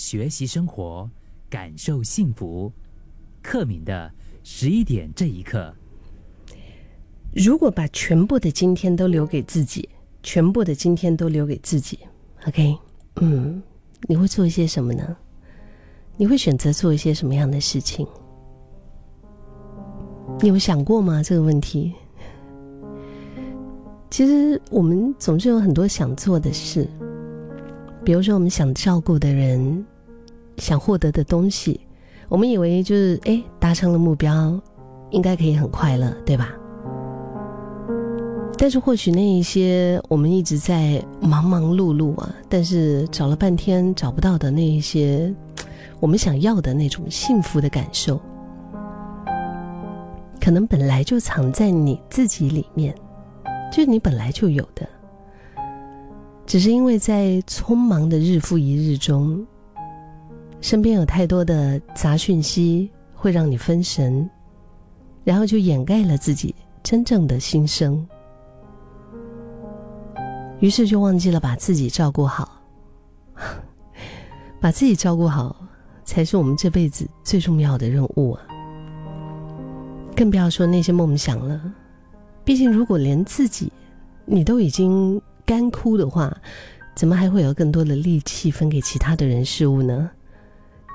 学习生活，感受幸福。克敏的十一点这一刻，如果把全部的今天都留给自己，全部的今天都留给自己，OK，嗯，你会做一些什么呢？你会选择做一些什么样的事情？你有想过吗？这个问题？其实我们总是有很多想做的事，比如说我们想照顾的人，想获得的东西，我们以为就是哎达成了目标，应该可以很快乐，对吧？但是或许那一些我们一直在忙忙碌碌啊，但是找了半天找不到的那一些我们想要的那种幸福的感受，可能本来就藏在你自己里面。就是你本来就有的，只是因为在匆忙的日复一日中，身边有太多的杂讯息会让你分神，然后就掩盖了自己真正的心声，于是就忘记了把自己照顾好。把自己照顾好，才是我们这辈子最重要的任务啊！更不要说那些梦想了。毕竟，如果连自己你都已经干枯的话，怎么还会有更多的力气分给其他的人事物呢？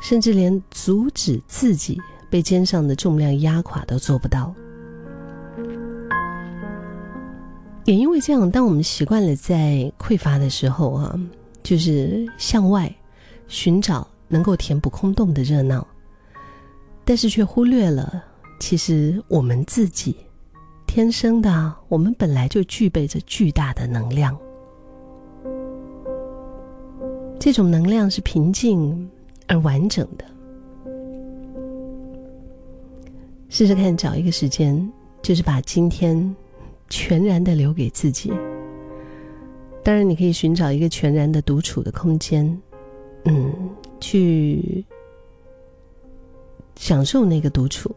甚至连阻止自己被肩上的重量压垮都做不到。也因为这样，当我们习惯了在匮乏的时候啊，就是向外寻找能够填补空洞的热闹，但是却忽略了，其实我们自己。天生的，我们本来就具备着巨大的能量。这种能量是平静而完整的。试试看，找一个时间，就是把今天全然的留给自己。当然，你可以寻找一个全然的独处的空间，嗯，去享受那个独处。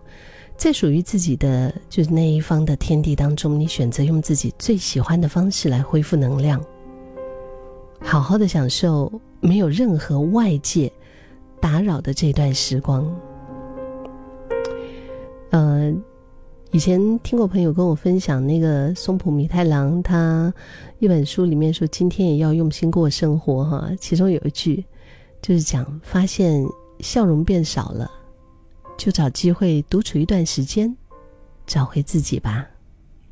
在属于自己的就是那一方的天地当中，你选择用自己最喜欢的方式来恢复能量，好好的享受没有任何外界打扰的这段时光。呃，以前听过朋友跟我分享那个松浦弥太郎他一本书里面说，今天也要用心过生活哈。其中有一句就是讲，发现笑容变少了。就找机会独处一段时间，找回自己吧。